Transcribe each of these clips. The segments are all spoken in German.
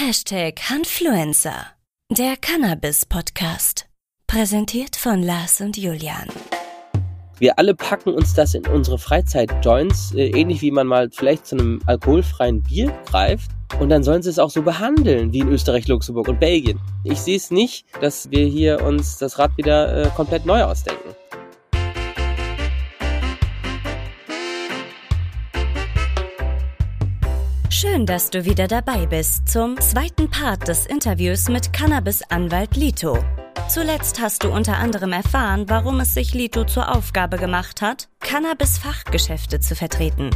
Hashtag Hanfluencer, der Cannabis-Podcast. Präsentiert von Lars und Julian. Wir alle packen uns das in unsere Freizeit-Joints, äh, ähnlich wie man mal vielleicht zu einem alkoholfreien Bier greift. Und dann sollen sie es auch so behandeln, wie in Österreich, Luxemburg und Belgien. Ich sehe es nicht, dass wir hier uns das Rad wieder äh, komplett neu ausdenken. Schön, dass du wieder dabei bist zum zweiten Part des Interviews mit Cannabis-Anwalt Lito. Zuletzt hast du unter anderem erfahren, warum es sich Lito zur Aufgabe gemacht hat, Cannabis-Fachgeschäfte zu vertreten.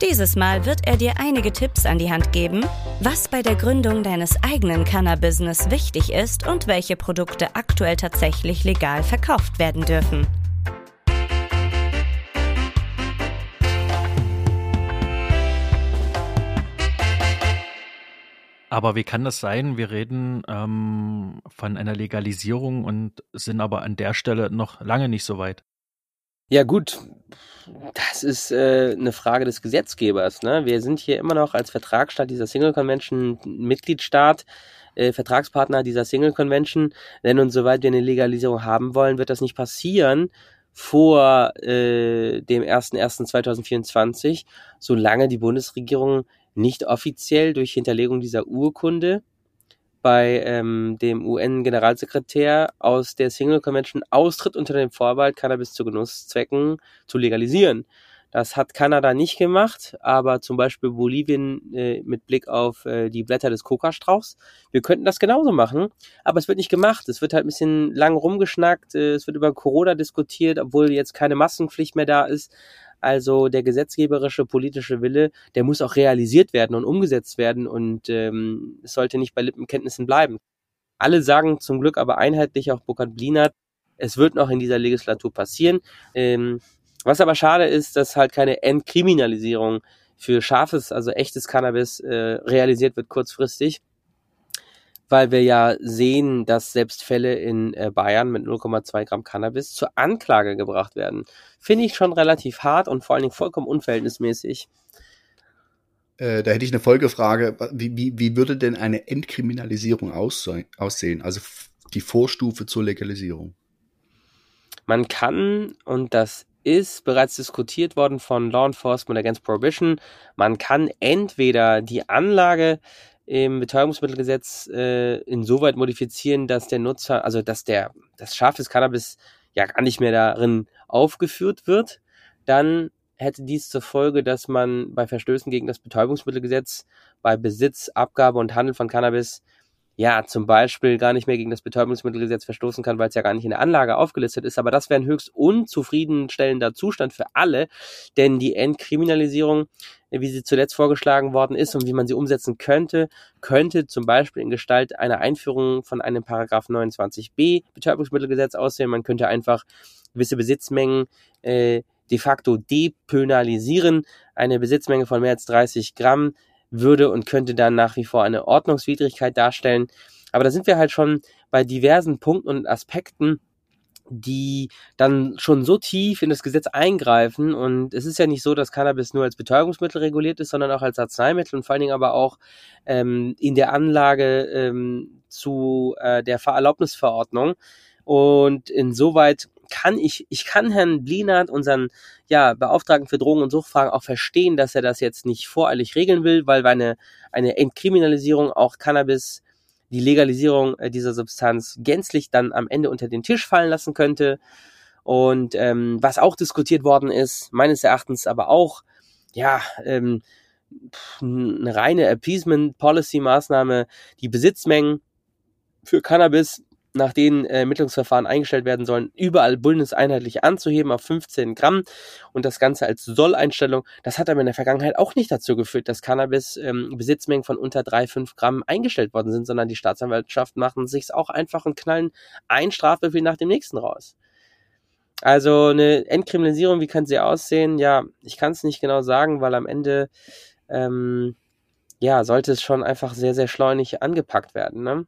Dieses Mal wird er dir einige Tipps an die Hand geben, was bei der Gründung deines eigenen Cannabis-Business wichtig ist und welche Produkte aktuell tatsächlich legal verkauft werden dürfen. Aber wie kann das sein? Wir reden ähm, von einer Legalisierung und sind aber an der Stelle noch lange nicht so weit. Ja gut, das ist äh, eine Frage des Gesetzgebers. Ne? Wir sind hier immer noch als Vertragsstaat dieser Single Convention Mitgliedstaat, äh, Vertragspartner dieser Single Convention. Denn und soweit wir eine Legalisierung haben wollen, wird das nicht passieren vor äh, dem 01.01.2024, solange die Bundesregierung nicht offiziell durch Hinterlegung dieser Urkunde bei ähm, dem UN-Generalsekretär aus der Single Convention austritt unter dem Vorbehalt, Cannabis zu Genusszwecken zu legalisieren. Das hat Kanada nicht gemacht, aber zum Beispiel Bolivien äh, mit Blick auf äh, die Blätter des Kokastrauchs. Wir könnten das genauso machen, aber es wird nicht gemacht. Es wird halt ein bisschen lang rumgeschnackt. Äh, es wird über Corona diskutiert, obwohl jetzt keine Maskenpflicht mehr da ist. Also der gesetzgeberische politische Wille, der muss auch realisiert werden und umgesetzt werden und ähm, es sollte nicht bei Lippenkenntnissen bleiben. Alle sagen zum Glück aber einheitlich, auch Burkhard Blinert, es wird noch in dieser Legislatur passieren. Ähm, was aber schade ist, dass halt keine Entkriminalisierung für scharfes, also echtes Cannabis äh, realisiert wird kurzfristig weil wir ja sehen, dass selbst Fälle in äh, Bayern mit 0,2 Gramm Cannabis zur Anklage gebracht werden. Finde ich schon relativ hart und vor allen Dingen vollkommen unverhältnismäßig. Äh, da hätte ich eine Folgefrage. Wie, wie, wie würde denn eine Entkriminalisierung aussehen? Also die Vorstufe zur Legalisierung? Man kann, und das ist bereits diskutiert worden von Law Enforcement Against Prohibition, man kann entweder die Anlage im Betäubungsmittelgesetz äh, insoweit modifizieren, dass der Nutzer, also dass der das Schaf des Cannabis ja gar nicht mehr darin aufgeführt wird, dann hätte dies zur Folge, dass man bei Verstößen gegen das Betäubungsmittelgesetz bei Besitz, Abgabe und Handel von Cannabis ja, zum Beispiel gar nicht mehr gegen das Betäubungsmittelgesetz verstoßen kann, weil es ja gar nicht in der Anlage aufgelistet ist. Aber das wäre ein höchst unzufriedenstellender Zustand für alle, denn die Entkriminalisierung, wie sie zuletzt vorgeschlagen worden ist und wie man sie umsetzen könnte, könnte zum Beispiel in Gestalt einer Einführung von einem Paragraph 29b Betäubungsmittelgesetz aussehen. Man könnte einfach gewisse Besitzmengen äh, de facto depenalisieren, eine Besitzmenge von mehr als 30 Gramm würde und könnte dann nach wie vor eine Ordnungswidrigkeit darstellen. Aber da sind wir halt schon bei diversen Punkten und Aspekten, die dann schon so tief in das Gesetz eingreifen. Und es ist ja nicht so, dass Cannabis nur als Betäubungsmittel reguliert ist, sondern auch als Arzneimittel und vor allen Dingen aber auch ähm, in der Anlage ähm, zu äh, der Fahrerlaubnisverordnung. Und insoweit kann ich, ich kann Herrn Blinert, unseren ja, Beauftragten für Drogen- und Suchtfragen, auch verstehen, dass er das jetzt nicht voreilig regeln will, weil eine, eine Entkriminalisierung auch Cannabis, die Legalisierung äh, dieser Substanz gänzlich dann am Ende unter den Tisch fallen lassen könnte. Und ähm, was auch diskutiert worden ist, meines Erachtens aber auch, ja, ähm, eine reine Appeasement-Policy-Maßnahme, die Besitzmengen für Cannabis nach denen äh, Ermittlungsverfahren eingestellt werden sollen, überall bundeseinheitlich anzuheben auf 15 Gramm und das Ganze als Solleinstellung. Das hat aber in der Vergangenheit auch nicht dazu geführt, dass Cannabis ähm, von unter 3,5 Gramm eingestellt worden sind, sondern die Staatsanwaltschaft machen sich auch einfach und knallen ein Strafbefehl nach dem nächsten raus. Also eine Entkriminalisierung, wie kann sie aussehen? Ja, ich kann es nicht genau sagen, weil am Ende ähm, ja sollte es schon einfach sehr, sehr schleunig angepackt werden. Ne?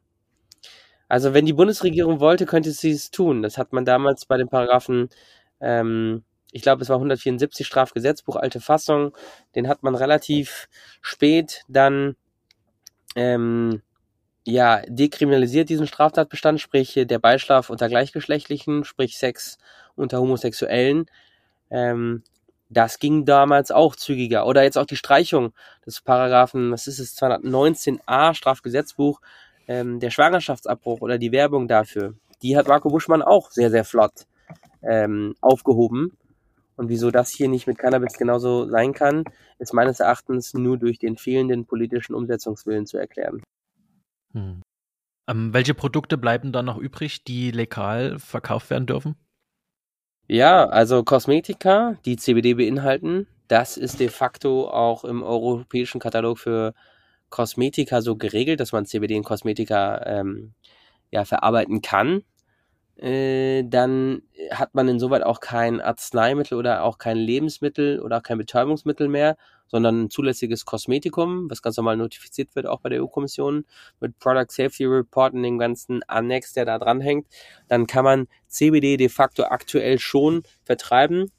Also wenn die Bundesregierung wollte, könnte sie es tun. Das hat man damals bei den Paragraphen, ähm, ich glaube, es war 174 Strafgesetzbuch, alte Fassung, den hat man relativ spät dann ähm, ja, dekriminalisiert diesen Straftatbestand, sprich der Beischlaf unter Gleichgeschlechtlichen, sprich Sex unter Homosexuellen. Ähm, das ging damals auch zügiger. Oder jetzt auch die Streichung des Paragraphen, was ist es, 219a Strafgesetzbuch, ähm, der Schwangerschaftsabbruch oder die Werbung dafür. Die hat Marco Buschmann auch sehr, sehr flott ähm, aufgehoben. Und wieso das hier nicht mit Cannabis genauso sein kann, ist meines Erachtens nur durch den fehlenden politischen Umsetzungswillen zu erklären. Hm. Ähm, welche Produkte bleiben dann noch übrig, die legal verkauft werden dürfen? Ja, also Kosmetika, die CBD beinhalten, das ist de facto auch im europäischen Katalog für Kosmetika so geregelt, dass man CBD in Kosmetika ähm, ja, verarbeiten kann. Äh, dann hat man insoweit auch kein Arzneimittel oder auch kein Lebensmittel oder auch kein Betäubungsmittel mehr, sondern ein zulässiges Kosmetikum, was ganz normal notifiziert wird, auch bei der EU-Kommission, mit Product Safety Report und dem ganzen Annex, der da dran hängt. Dann kann man CBD de facto aktuell schon vertreiben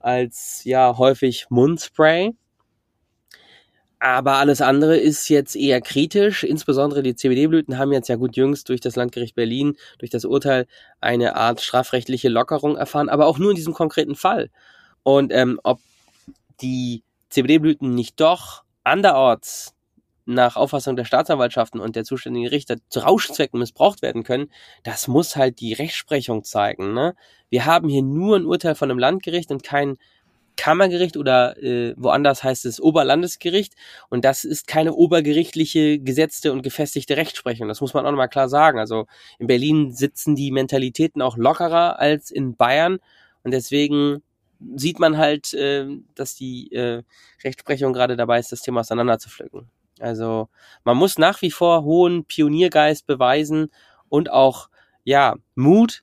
als ja häufig Mundspray aber alles andere ist jetzt eher kritisch. Insbesondere die CBD-Blüten haben jetzt ja gut jüngst durch das Landgericht Berlin, durch das Urteil, eine Art strafrechtliche Lockerung erfahren, aber auch nur in diesem konkreten Fall. Und ähm, ob die CBD-Blüten nicht doch anderorts nach Auffassung der Staatsanwaltschaften und der zuständigen Richter zu Rauschzwecken missbraucht werden können, das muss halt die Rechtsprechung zeigen. Ne? Wir haben hier nur ein Urteil von einem Landgericht und kein Kammergericht oder äh, woanders heißt es Oberlandesgericht und das ist keine obergerichtliche gesetzte und gefestigte Rechtsprechung. Das muss man auch nochmal klar sagen. Also in Berlin sitzen die Mentalitäten auch lockerer als in Bayern und deswegen sieht man halt, äh, dass die äh, Rechtsprechung gerade dabei ist, das Thema auseinanderzupflücken. Also man muss nach wie vor hohen Pioniergeist beweisen und auch ja Mut,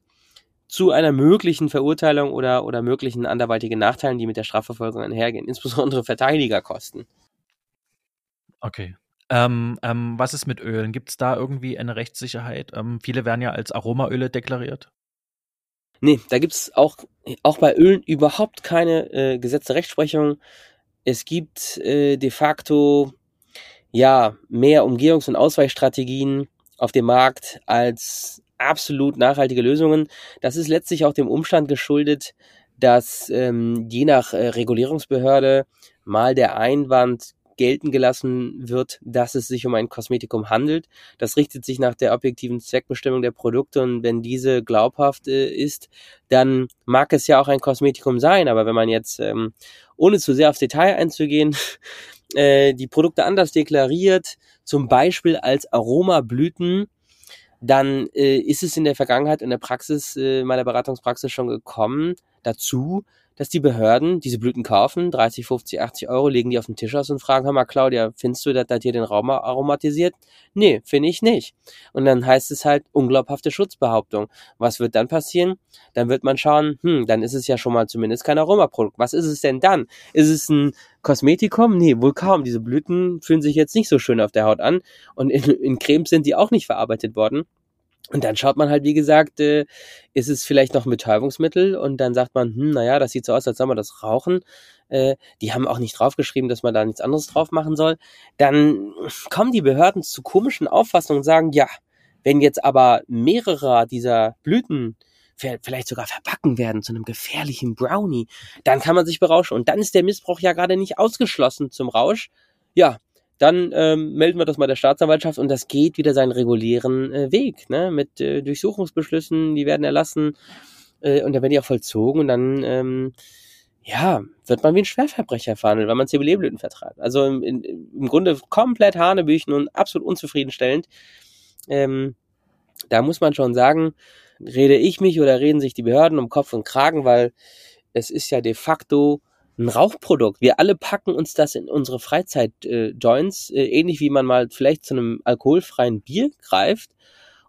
zu einer möglichen Verurteilung oder, oder möglichen anderweitigen Nachteilen, die mit der Strafverfolgung einhergehen, insbesondere Verteidigerkosten. Okay. Ähm, ähm, was ist mit Ölen? Gibt es da irgendwie eine Rechtssicherheit? Ähm, viele werden ja als Aromaöle deklariert. Nee, da gibt es auch, auch bei Ölen überhaupt keine äh, gesetzte Rechtsprechung. Es gibt äh, de facto ja mehr Umgehungs- und Ausweichstrategien auf dem Markt als absolut nachhaltige Lösungen. Das ist letztlich auch dem Umstand geschuldet, dass ähm, je nach äh, Regulierungsbehörde mal der Einwand gelten gelassen wird, dass es sich um ein Kosmetikum handelt. Das richtet sich nach der objektiven Zweckbestimmung der Produkte und wenn diese glaubhaft äh, ist, dann mag es ja auch ein Kosmetikum sein. Aber wenn man jetzt, ähm, ohne zu sehr aufs Detail einzugehen, äh, die Produkte anders deklariert, zum Beispiel als Aromablüten, dann äh, ist es in der Vergangenheit in der Praxis, äh, meiner Beratungspraxis schon gekommen dazu, dass die Behörden diese Blüten kaufen, 30, 50, 80 Euro, legen die auf den Tisch aus und fragen, hör mal Claudia, findest du, dass das hier den Raum aromatisiert? Nee, finde ich nicht. Und dann heißt es halt unglaubhafte Schutzbehauptung. Was wird dann passieren? Dann wird man schauen, hm, dann ist es ja schon mal zumindest kein Aromaprodukt. Was ist es denn dann? Ist es ein Kosmetikum? Nee, wohl kaum. Diese Blüten fühlen sich jetzt nicht so schön auf der Haut an und in, in Cremes sind die auch nicht verarbeitet worden. Und dann schaut man halt, wie gesagt, äh, ist es vielleicht noch ein Betäubungsmittel und dann sagt man, hm, naja, das sieht so aus, als soll man das rauchen. Äh, die haben auch nicht draufgeschrieben, dass man da nichts anderes drauf machen soll. Dann kommen die Behörden zu komischen Auffassungen und sagen, ja, wenn jetzt aber mehrere dieser Blüten vielleicht sogar verpacken werden zu einem gefährlichen Brownie, dann kann man sich berauschen. Und dann ist der Missbrauch ja gerade nicht ausgeschlossen zum Rausch. Ja, dann ähm, melden wir das mal der Staatsanwaltschaft und das geht wieder seinen regulären äh, Weg, ne? Mit äh, Durchsuchungsbeschlüssen, die werden erlassen äh, und dann werden die auch vollzogen und dann ähm, ja, wird man wie ein Schwerverbrecher verhandelt, weil man CBD-Blüten vertreibt. Also im, in, im Grunde komplett Hanebüchen und absolut unzufriedenstellend. Ähm, da muss man schon sagen, rede ich mich oder reden sich die Behörden um Kopf und Kragen, weil es ist ja de facto ein Rauchprodukt. Wir alle packen uns das in unsere Freizeit-Joints, äh, äh, ähnlich wie man mal vielleicht zu einem alkoholfreien Bier greift.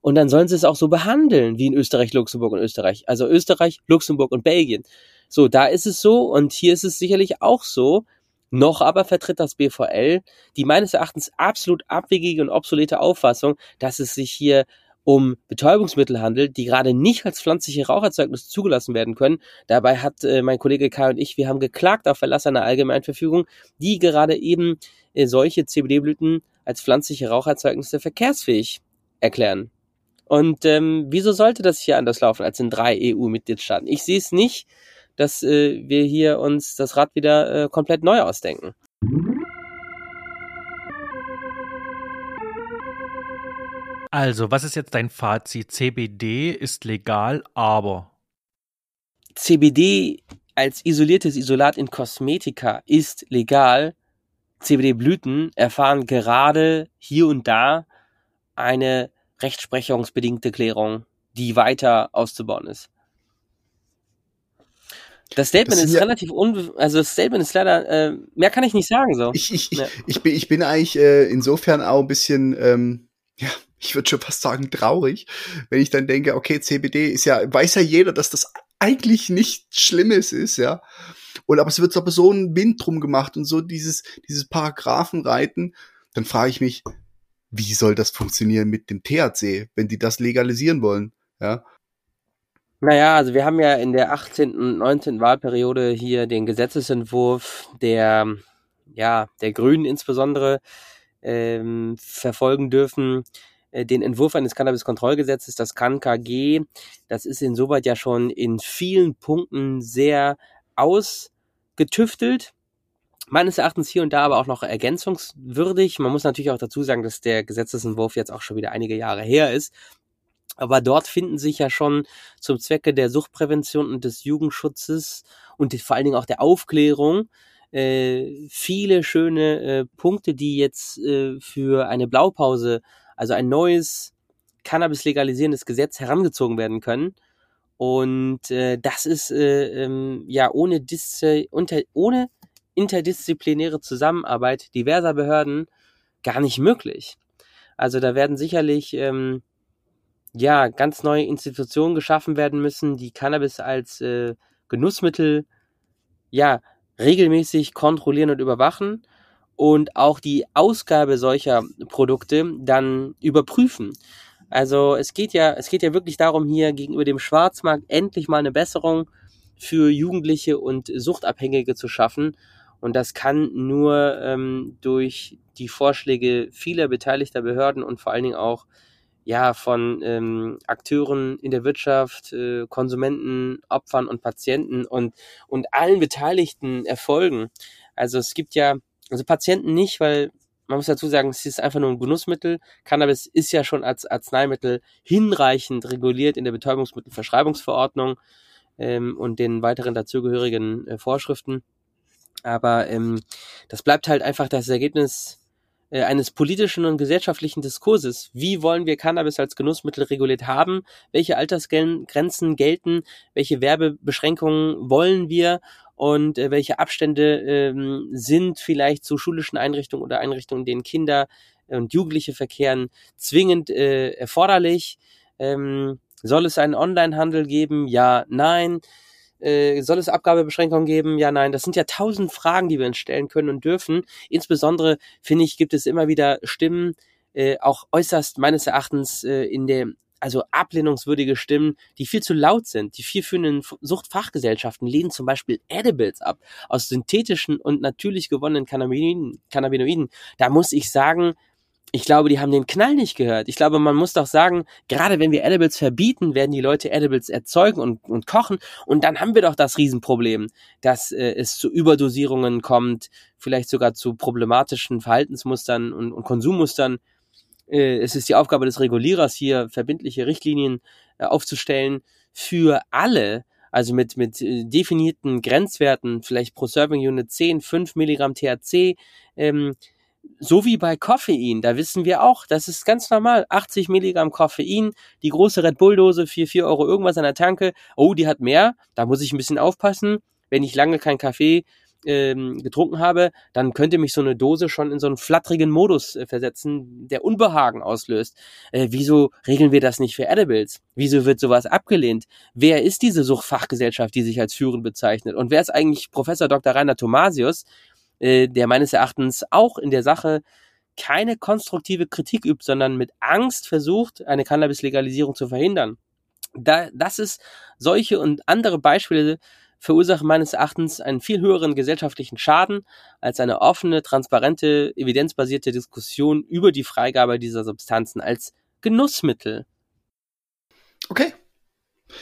Und dann sollen sie es auch so behandeln, wie in Österreich, Luxemburg und Österreich. Also Österreich, Luxemburg und Belgien. So, da ist es so und hier ist es sicherlich auch so. Noch aber vertritt das BVL die meines Erachtens absolut abwegige und obsolete Auffassung, dass es sich hier um Betäubungsmittel handelt, die gerade nicht als pflanzliche Raucherzeugnisse zugelassen werden können. Dabei hat äh, mein Kollege Kai und ich, wir haben geklagt auf Verlass einer Allgemeinverfügung, die gerade eben äh, solche CBD-Blüten als pflanzliche Raucherzeugnisse verkehrsfähig erklären. Und ähm, wieso sollte das hier anders laufen als in drei EU-Mitgliedstaaten? Ich sehe es nicht, dass äh, wir hier uns das Rad wieder äh, komplett neu ausdenken. Also, was ist jetzt dein Fazit? CBD ist legal, aber CBD als isoliertes Isolat in Kosmetika ist legal. CBD-Blüten erfahren gerade hier und da eine rechtsprechungsbedingte Klärung, die weiter auszubauen ist. Das Statement das ist ja, relativ un, also das Statement ist leider, äh, mehr kann ich nicht sagen so. Ich, ich, ja. ich, bin, ich bin eigentlich äh, insofern auch ein bisschen, ähm, ja, ich würde schon fast sagen traurig, wenn ich dann denke, okay, CBD ist ja, weiß ja jeder, dass das eigentlich nichts Schlimmes ist, ja. Und aber es wird aber so ein Wind drum gemacht und so dieses, dieses Paragraphenreiten, dann frage ich mich, wie soll das funktionieren mit dem THC, wenn die das legalisieren wollen, ja. Naja, also wir haben ja in der 18. und 19. Wahlperiode hier den Gesetzesentwurf der, ja, der Grünen insbesondere ähm, verfolgen dürfen, äh, den Entwurf eines Cannabis-Kontrollgesetzes, das KanKG. Das ist insoweit ja schon in vielen Punkten sehr ausgetüftelt. Meines Erachtens hier und da aber auch noch ergänzungswürdig. Man muss natürlich auch dazu sagen, dass der Gesetzesentwurf jetzt auch schon wieder einige Jahre her ist. Aber dort finden sich ja schon zum Zwecke der Suchtprävention und des Jugendschutzes und vor allen Dingen auch der Aufklärung äh, viele schöne äh, Punkte, die jetzt äh, für eine Blaupause also ein neues Cannabis legalisierendes Gesetz herangezogen werden können. Und äh, das ist äh, ähm, ja ohne, Dis unter, ohne interdisziplinäre Zusammenarbeit diverser Behörden gar nicht möglich. Also da werden sicherlich ähm, ja ganz neue Institutionen geschaffen werden müssen, die Cannabis als äh, Genussmittel ja regelmäßig kontrollieren und überwachen und auch die Ausgabe solcher Produkte dann überprüfen. Also es geht ja, es geht ja wirklich darum, hier gegenüber dem Schwarzmarkt endlich mal eine Besserung für Jugendliche und Suchtabhängige zu schaffen. Und das kann nur ähm, durch die Vorschläge vieler beteiligter Behörden und vor allen Dingen auch ja von ähm, Akteuren in der Wirtschaft, äh, Konsumenten, Opfern und Patienten und und allen Beteiligten erfolgen. Also es gibt ja also Patienten nicht, weil man muss dazu sagen, es ist einfach nur ein Genussmittel. Cannabis ist ja schon als Arzneimittel hinreichend reguliert in der Betäubungsmittelverschreibungsverordnung ähm, und den weiteren dazugehörigen äh, Vorschriften. Aber ähm, das bleibt halt einfach das Ergebnis äh, eines politischen und gesellschaftlichen Diskurses. Wie wollen wir Cannabis als Genussmittel reguliert haben? Welche Altersgrenzen gelten? Welche Werbebeschränkungen wollen wir? Und äh, welche Abstände ähm, sind vielleicht zu schulischen Einrichtungen oder Einrichtungen, in denen Kinder und Jugendliche verkehren, zwingend äh, erforderlich? Ähm, soll es einen Onlinehandel geben? Ja, nein. Äh, soll es Abgabebeschränkungen geben? Ja, nein. Das sind ja tausend Fragen, die wir uns stellen können und dürfen. Insbesondere, finde ich, gibt es immer wieder Stimmen, äh, auch äußerst meines Erachtens äh, in der also ablehnungswürdige Stimmen, die viel zu laut sind. Die vier führenden Suchtfachgesellschaften lehnen zum Beispiel Edibles ab aus synthetischen und natürlich gewonnenen Cannabinoiden. Cannabinoiden. Da muss ich sagen, ich glaube, die haben den Knall nicht gehört. Ich glaube, man muss doch sagen, gerade wenn wir Edibles verbieten, werden die Leute Edibles erzeugen und, und kochen. Und dann haben wir doch das Riesenproblem, dass äh, es zu Überdosierungen kommt, vielleicht sogar zu problematischen Verhaltensmustern und, und Konsummustern, es ist die Aufgabe des Regulierers hier verbindliche Richtlinien äh, aufzustellen für alle, also mit, mit äh, definierten Grenzwerten, vielleicht pro Serving Unit 10, 5 Milligramm THC, ähm, so wie bei Koffein, da wissen wir auch, das ist ganz normal, 80 Milligramm Koffein, die große Red Bull Dose für 4 Euro irgendwas an der Tanke, oh, die hat mehr, da muss ich ein bisschen aufpassen, wenn ich lange kein Kaffee ähm, getrunken habe, dann könnte mich so eine Dose schon in so einen flatterigen Modus äh, versetzen, der Unbehagen auslöst. Äh, wieso regeln wir das nicht für Edibles? Wieso wird sowas abgelehnt? Wer ist diese Suchtfachgesellschaft, die sich als führend bezeichnet? Und wer ist eigentlich Professor Dr. Rainer Thomasius, äh, der meines Erachtens auch in der Sache keine konstruktive Kritik übt, sondern mit Angst versucht, eine Cannabis-Legalisierung zu verhindern? Da, das ist solche und andere Beispiele verursachen meines Erachtens einen viel höheren gesellschaftlichen Schaden als eine offene, transparente, evidenzbasierte Diskussion über die Freigabe dieser Substanzen als Genussmittel. Okay.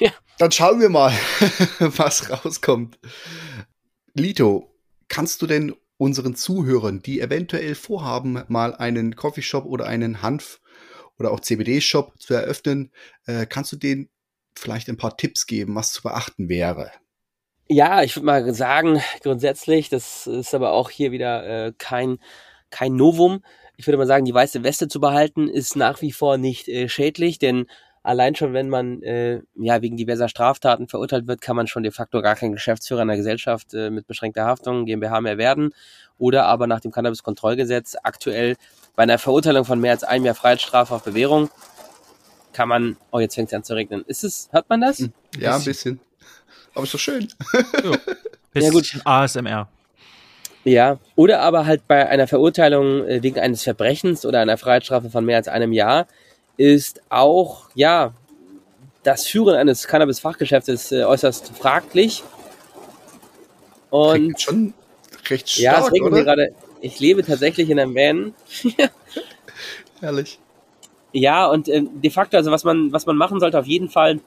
Ja. Dann schauen wir mal, was rauskommt. Lito, kannst du denn unseren Zuhörern, die eventuell vorhaben, mal einen Coffeeshop oder einen Hanf oder auch CBD-Shop zu eröffnen, äh, kannst du denen vielleicht ein paar Tipps geben, was zu beachten wäre? Ja, ich würde mal sagen, grundsätzlich, das ist aber auch hier wieder äh, kein, kein Novum. Ich würde mal sagen, die weiße Weste zu behalten ist nach wie vor nicht äh, schädlich, denn allein schon, wenn man äh, ja wegen diverser Straftaten verurteilt wird, kann man schon de facto gar kein Geschäftsführer einer Gesellschaft äh, mit beschränkter Haftung, GmbH mehr werden. Oder aber nach dem Cannabiskontrollgesetz aktuell bei einer Verurteilung von mehr als einem Jahr Freiheitsstrafe auf Bewährung kann man, oh, jetzt fängt es an zu regnen. Ist es, hört man das? Hm, ja, ein bisschen. Aber ist doch schön. ja. ja, gut. ASMR. Ja, oder aber halt bei einer Verurteilung äh, wegen eines Verbrechens oder einer Freiheitsstrafe von mehr als einem Jahr ist auch, ja, das Führen eines Cannabis-Fachgeschäftes äh, äußerst fraglich. Und Klingt schon recht stark, Ja, es regnet mir gerade. Ich lebe tatsächlich in einem Van. Herrlich. Ja, und äh, de facto, also was man, was man machen sollte auf jeden Fall,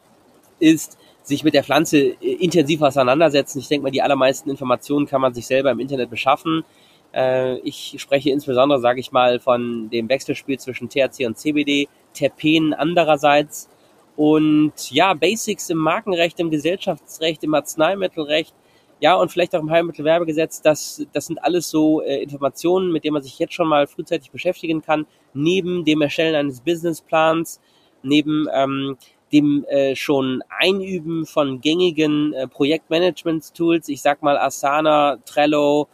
ist sich mit der Pflanze äh, intensiv auseinandersetzen. Ich denke mal, die allermeisten Informationen kann man sich selber im Internet beschaffen. Äh, ich spreche insbesondere, sage ich mal, von dem Wechselspiel zwischen THC und CBD, Terpenen andererseits und ja, Basics im Markenrecht, im Gesellschaftsrecht, im Arzneimittelrecht, ja, und vielleicht auch im Heilmittelwerbegesetz, das, das sind alles so äh, Informationen, mit denen man sich jetzt schon mal frühzeitig beschäftigen kann, neben dem Erstellen eines Businessplans, neben ähm, dem äh, schon Einüben von gängigen äh, Projektmanagement-Tools, ich sag mal Asana, Trello,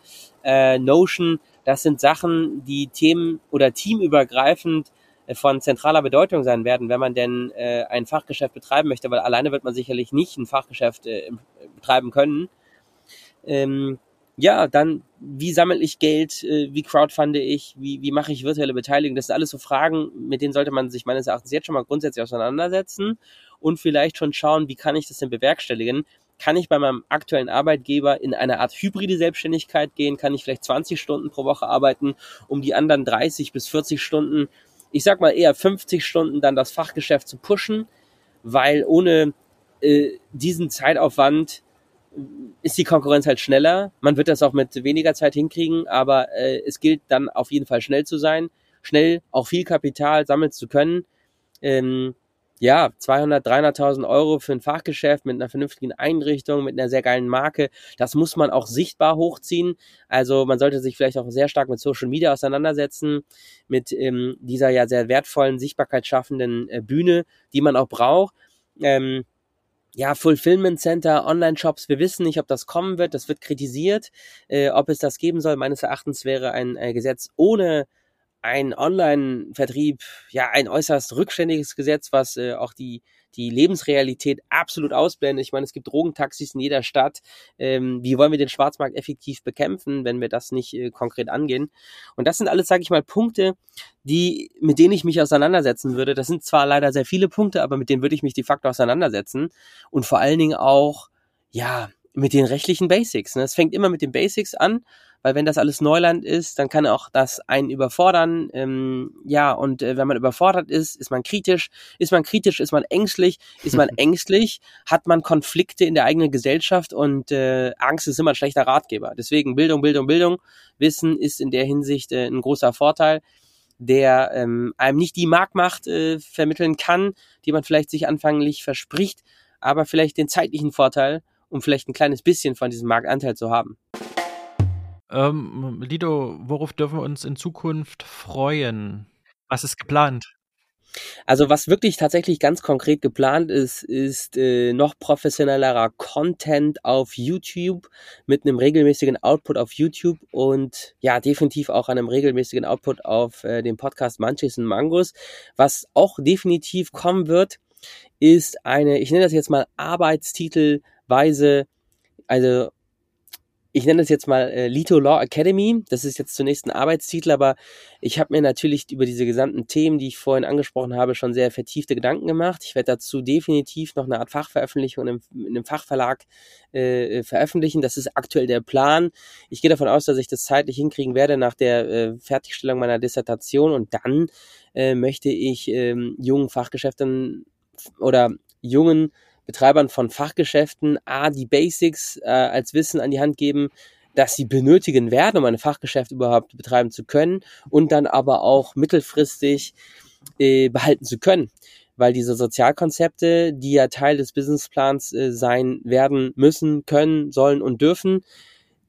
äh, Notion, das sind Sachen, die themen- oder teamübergreifend äh, von zentraler Bedeutung sein werden, wenn man denn äh, ein Fachgeschäft betreiben möchte, weil alleine wird man sicherlich nicht ein Fachgeschäft äh, betreiben können. Ähm, ja, dann, wie sammle ich Geld, äh, wie crowdfunde ich, wie, wie mache ich virtuelle Beteiligung? Das sind alles so Fragen, mit denen sollte man sich meines Erachtens jetzt schon mal grundsätzlich auseinandersetzen und vielleicht schon schauen, wie kann ich das denn bewerkstelligen? Kann ich bei meinem aktuellen Arbeitgeber in eine Art hybride Selbstständigkeit gehen? Kann ich vielleicht 20 Stunden pro Woche arbeiten, um die anderen 30 bis 40 Stunden, ich sag mal eher 50 Stunden dann das Fachgeschäft zu pushen? Weil ohne äh, diesen Zeitaufwand ist die Konkurrenz halt schneller. Man wird das auch mit weniger Zeit hinkriegen, aber äh, es gilt dann auf jeden Fall schnell zu sein, schnell auch viel Kapital sammeln zu können. Ähm, ja, 200, 300.000 Euro für ein Fachgeschäft mit einer vernünftigen Einrichtung, mit einer sehr geilen Marke, das muss man auch sichtbar hochziehen. Also man sollte sich vielleicht auch sehr stark mit Social Media auseinandersetzen, mit ähm, dieser ja sehr wertvollen, Sichtbarkeit schaffenden äh, Bühne, die man auch braucht. Ähm, ja, Fulfillment Center, Online-Shops, wir wissen nicht, ob das kommen wird, das wird kritisiert, äh, ob es das geben soll. Meines Erachtens wäre ein äh, Gesetz ohne ein Online-Vertrieb ja ein äußerst rückständiges Gesetz, was äh, auch die die Lebensrealität absolut ausblendet. Ich meine, es gibt Drogentaxis in jeder Stadt. Ähm, wie wollen wir den Schwarzmarkt effektiv bekämpfen, wenn wir das nicht äh, konkret angehen? Und das sind alles, sage ich mal, Punkte, die mit denen ich mich auseinandersetzen würde. Das sind zwar leider sehr viele Punkte, aber mit denen würde ich mich de facto auseinandersetzen und vor allen Dingen auch ja mit den rechtlichen Basics. Ne? Es fängt immer mit den Basics an weil wenn das alles Neuland ist, dann kann auch das einen überfordern. Ähm, ja, und äh, wenn man überfordert ist, ist man kritisch. Ist man kritisch, ist man ängstlich. Ist man ängstlich, hat man Konflikte in der eigenen Gesellschaft und äh, Angst ist immer ein schlechter Ratgeber. Deswegen Bildung, Bildung, Bildung. Wissen ist in der Hinsicht äh, ein großer Vorteil der ähm, einem nicht die Marktmacht äh, vermitteln kann, die man vielleicht sich anfanglich verspricht, aber vielleicht den zeitlichen Vorteil, um vielleicht ein kleines bisschen von diesem Marktanteil zu haben. Ähm, Lido, worauf dürfen wir uns in Zukunft freuen? Was ist geplant? Also was wirklich tatsächlich ganz konkret geplant ist, ist äh, noch professionellerer Content auf YouTube mit einem regelmäßigen Output auf YouTube und ja, definitiv auch einem regelmäßigen Output auf äh, dem Podcast Manches und Mangos. Was auch definitiv kommen wird, ist eine, ich nenne das jetzt mal Arbeitstitelweise, also ich nenne das jetzt mal äh, Lito Law Academy. Das ist jetzt zunächst ein Arbeitstitel, aber ich habe mir natürlich über diese gesamten Themen, die ich vorhin angesprochen habe, schon sehr vertiefte Gedanken gemacht. Ich werde dazu definitiv noch eine Art Fachveröffentlichung in einem, in einem Fachverlag äh, veröffentlichen. Das ist aktuell der Plan. Ich gehe davon aus, dass ich das zeitlich hinkriegen werde nach der äh, Fertigstellung meiner Dissertation und dann äh, möchte ich ähm, jungen Fachgeschäften oder jungen Betreibern von Fachgeschäften A, die Basics äh, als Wissen an die Hand geben, dass sie benötigen werden, um ein Fachgeschäft überhaupt betreiben zu können und dann aber auch mittelfristig äh, behalten zu können. Weil diese Sozialkonzepte, die ja Teil des Businessplans äh, sein werden, müssen, können, sollen und dürfen,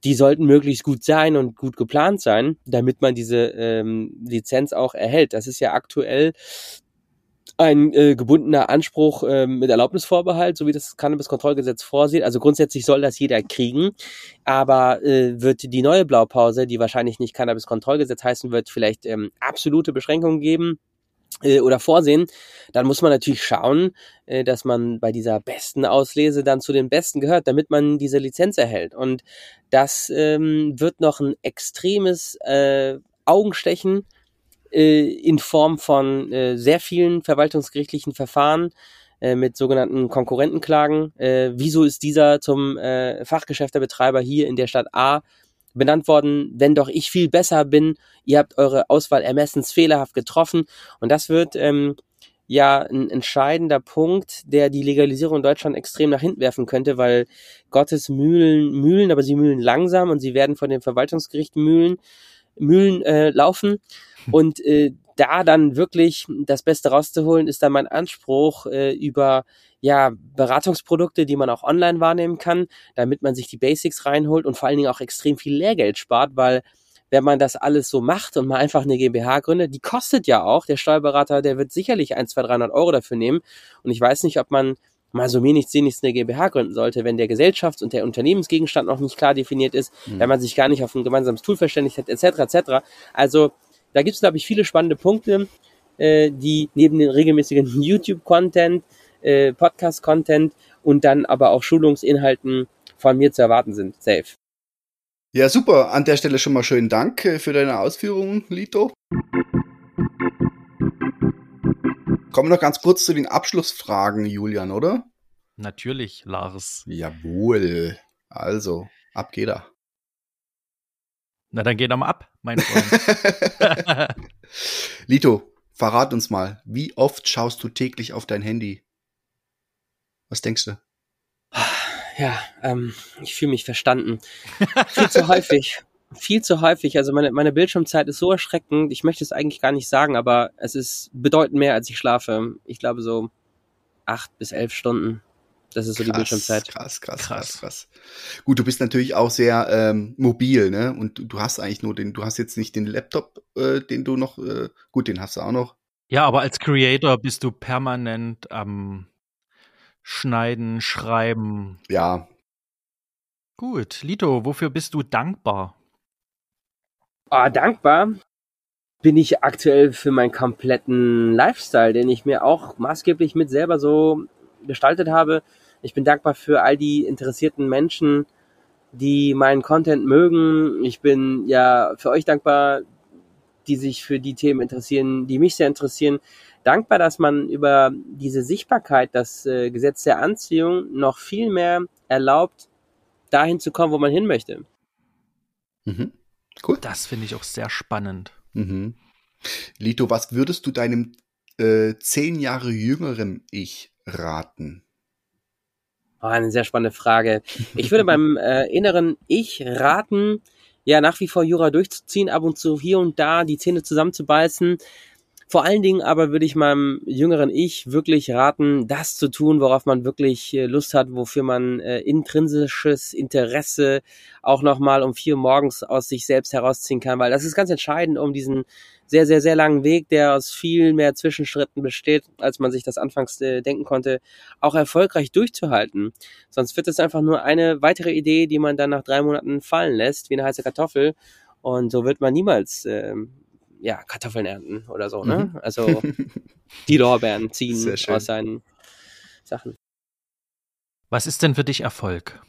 die sollten möglichst gut sein und gut geplant sein, damit man diese ähm, Lizenz auch erhält. Das ist ja aktuell ein äh, gebundener Anspruch äh, mit Erlaubnisvorbehalt, so wie das Cannabis-Kontrollgesetz vorsieht. Also grundsätzlich soll das jeder kriegen, aber äh, wird die neue Blaupause, die wahrscheinlich nicht Cannabis-Kontrollgesetz heißen wird, vielleicht ähm, absolute Beschränkungen geben äh, oder vorsehen, dann muss man natürlich schauen, äh, dass man bei dieser besten Auslese dann zu den Besten gehört, damit man diese Lizenz erhält. Und das ähm, wird noch ein extremes äh, Augenstechen in Form von äh, sehr vielen verwaltungsgerichtlichen Verfahren äh, mit sogenannten Konkurrentenklagen. Äh, wieso ist dieser zum äh, Fachgeschäftebetreiber hier in der Stadt A benannt worden, wenn doch ich viel besser bin, ihr habt eure Auswahl ermessens fehlerhaft getroffen. Und das wird ähm, ja ein entscheidender Punkt, der die Legalisierung in Deutschland extrem nach hinten werfen könnte, weil Gottes Mühlen mühlen, aber sie mühlen langsam und sie werden von den Verwaltungsgerichten mühlen, Mühlen äh, laufen. Und äh, da dann wirklich das Beste rauszuholen, ist dann mein Anspruch äh, über ja Beratungsprodukte, die man auch online wahrnehmen kann, damit man sich die Basics reinholt und vor allen Dingen auch extrem viel Lehrgeld spart, weil wenn man das alles so macht und mal einfach eine GmbH gründet, die kostet ja auch, der Steuerberater, der wird sicherlich ein, zwei, 300 Euro dafür nehmen. Und ich weiß nicht, ob man mal so wenig wenigstens eine GmbH gründen sollte, wenn der Gesellschafts- und der Unternehmensgegenstand noch nicht klar definiert ist, mhm. wenn man sich gar nicht auf ein gemeinsames Tool verständigt hat, etc., etc. Also da gibt es, glaube ich, viele spannende Punkte, äh, die neben den regelmäßigen YouTube-Content, äh, Podcast-Content und dann aber auch Schulungsinhalten von mir zu erwarten sind. Safe. Ja, super. An der Stelle schon mal schönen Dank äh, für deine Ausführungen, Lito. Kommen wir noch ganz kurz zu den Abschlussfragen, Julian, oder? Natürlich, Lars. Jawohl. Also, ab geht er. Na, dann geht er mal ab, mein Freund. Lito, verrat uns mal, wie oft schaust du täglich auf dein Handy? Was denkst du? Ja, ähm, ich fühle mich verstanden. Viel zu häufig. Viel zu häufig. Also meine, meine Bildschirmzeit ist so erschreckend. Ich möchte es eigentlich gar nicht sagen, aber es ist bedeutend mehr, als ich schlafe. Ich glaube so acht bis elf Stunden. Das ist so krass, die Bildschirmzeit. Krass, krass, krass, krass. Gut, du bist natürlich auch sehr ähm, mobil, ne? Und du, du, hast eigentlich nur den, du hast jetzt nicht den Laptop, äh, den du noch, äh, gut, den hast du auch noch. Ja, aber als Creator bist du permanent am Schneiden, Schreiben. Ja. Gut, Lito, wofür bist du dankbar? Ah, dankbar bin ich aktuell für meinen kompletten Lifestyle, den ich mir auch maßgeblich mit selber so gestaltet habe. Ich bin dankbar für all die interessierten Menschen, die meinen Content mögen. Ich bin ja für euch dankbar, die sich für die Themen interessieren, die mich sehr interessieren. Dankbar, dass man über diese Sichtbarkeit, das äh, Gesetz der Anziehung, noch viel mehr erlaubt, dahin zu kommen, wo man hin möchte. Mhm. Cool. Das finde ich auch sehr spannend. Mhm. Lito, was würdest du deinem äh, zehn Jahre jüngeren Ich raten? Oh, eine sehr spannende Frage. Ich würde beim äh, inneren Ich raten, ja, nach wie vor Jura durchzuziehen, ab und zu hier und da die Zähne zusammenzubeißen. Vor allen Dingen aber würde ich meinem jüngeren Ich wirklich raten, das zu tun, worauf man wirklich äh, Lust hat, wofür man äh, intrinsisches Interesse auch nochmal um vier morgens aus sich selbst herausziehen kann, weil das ist ganz entscheidend, um diesen sehr, sehr, sehr langen Weg, der aus viel mehr Zwischenschritten besteht, als man sich das anfangs äh, denken konnte, auch erfolgreich durchzuhalten. Sonst wird es einfach nur eine weitere Idee, die man dann nach drei Monaten fallen lässt, wie eine heiße Kartoffel. Und so wird man niemals äh, ja, Kartoffeln ernten oder so. Ne? Mhm. Also die Lorbeeren ziehen aus seinen Sachen. Was ist denn für dich Erfolg?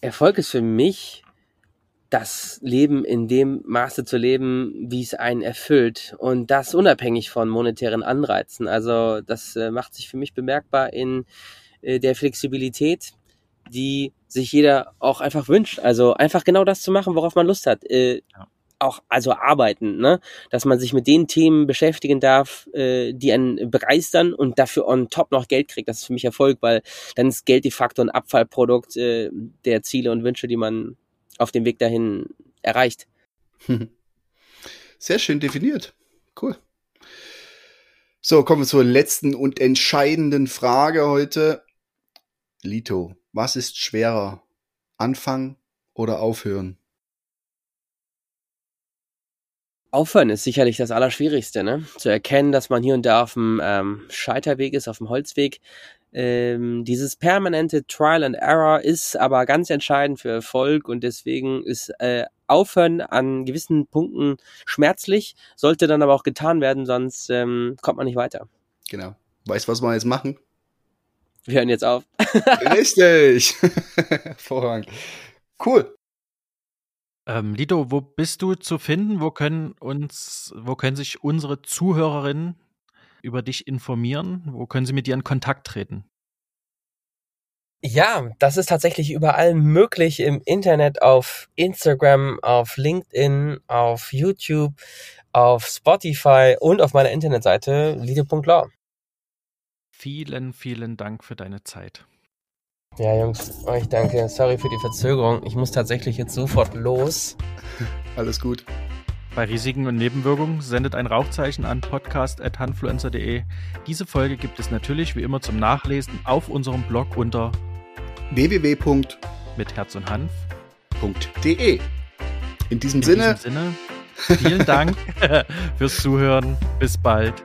Erfolg ist für mich das Leben in dem Maße zu leben, wie es einen erfüllt und das unabhängig von monetären Anreizen. Also das äh, macht sich für mich bemerkbar in äh, der Flexibilität, die sich jeder auch einfach wünscht. Also einfach genau das zu machen, worauf man Lust hat. Äh, ja. Auch also arbeiten, ne? dass man sich mit den Themen beschäftigen darf, äh, die einen begeistern und dafür on top noch Geld kriegt. Das ist für mich Erfolg, weil dann ist Geld de facto ein Abfallprodukt äh, der Ziele und Wünsche, die man auf dem Weg dahin erreicht. Sehr schön definiert. Cool. So, kommen wir zur letzten und entscheidenden Frage heute. Lito, was ist schwerer? Anfangen oder aufhören? Aufhören ist sicherlich das Allerschwierigste, ne? Zu erkennen, dass man hier und da auf dem ähm, Scheiterweg ist, auf dem Holzweg. Ähm, dieses permanente Trial and Error ist aber ganz entscheidend für Erfolg und deswegen ist äh, Aufhören an gewissen Punkten schmerzlich, sollte dann aber auch getan werden, sonst ähm, kommt man nicht weiter. Genau. Weißt was wir jetzt machen? Wir hören jetzt auf. Richtig. Hervorragend. Cool. Ähm, Lido, wo bist du zu finden? Wo können uns, wo können sich unsere Zuhörerinnen über dich informieren? Wo können sie mit dir in Kontakt treten? Ja, das ist tatsächlich überall möglich im Internet, auf Instagram, auf LinkedIn, auf YouTube, auf Spotify und auf meiner Internetseite lido.law. Vielen, vielen Dank für deine Zeit. Ja, Jungs, euch danke. Sorry für die Verzögerung. Ich muss tatsächlich jetzt sofort los. Alles gut. Bei Risiken und Nebenwirkungen sendet ein Rauchzeichen an podcast.hanfluencer.de. Diese Folge gibt es natürlich wie immer zum Nachlesen auf unserem Blog unter www. mit Herz und Hanf.de. In diesem In Sinne. diesem Sinne, vielen Dank fürs Zuhören. Bis bald.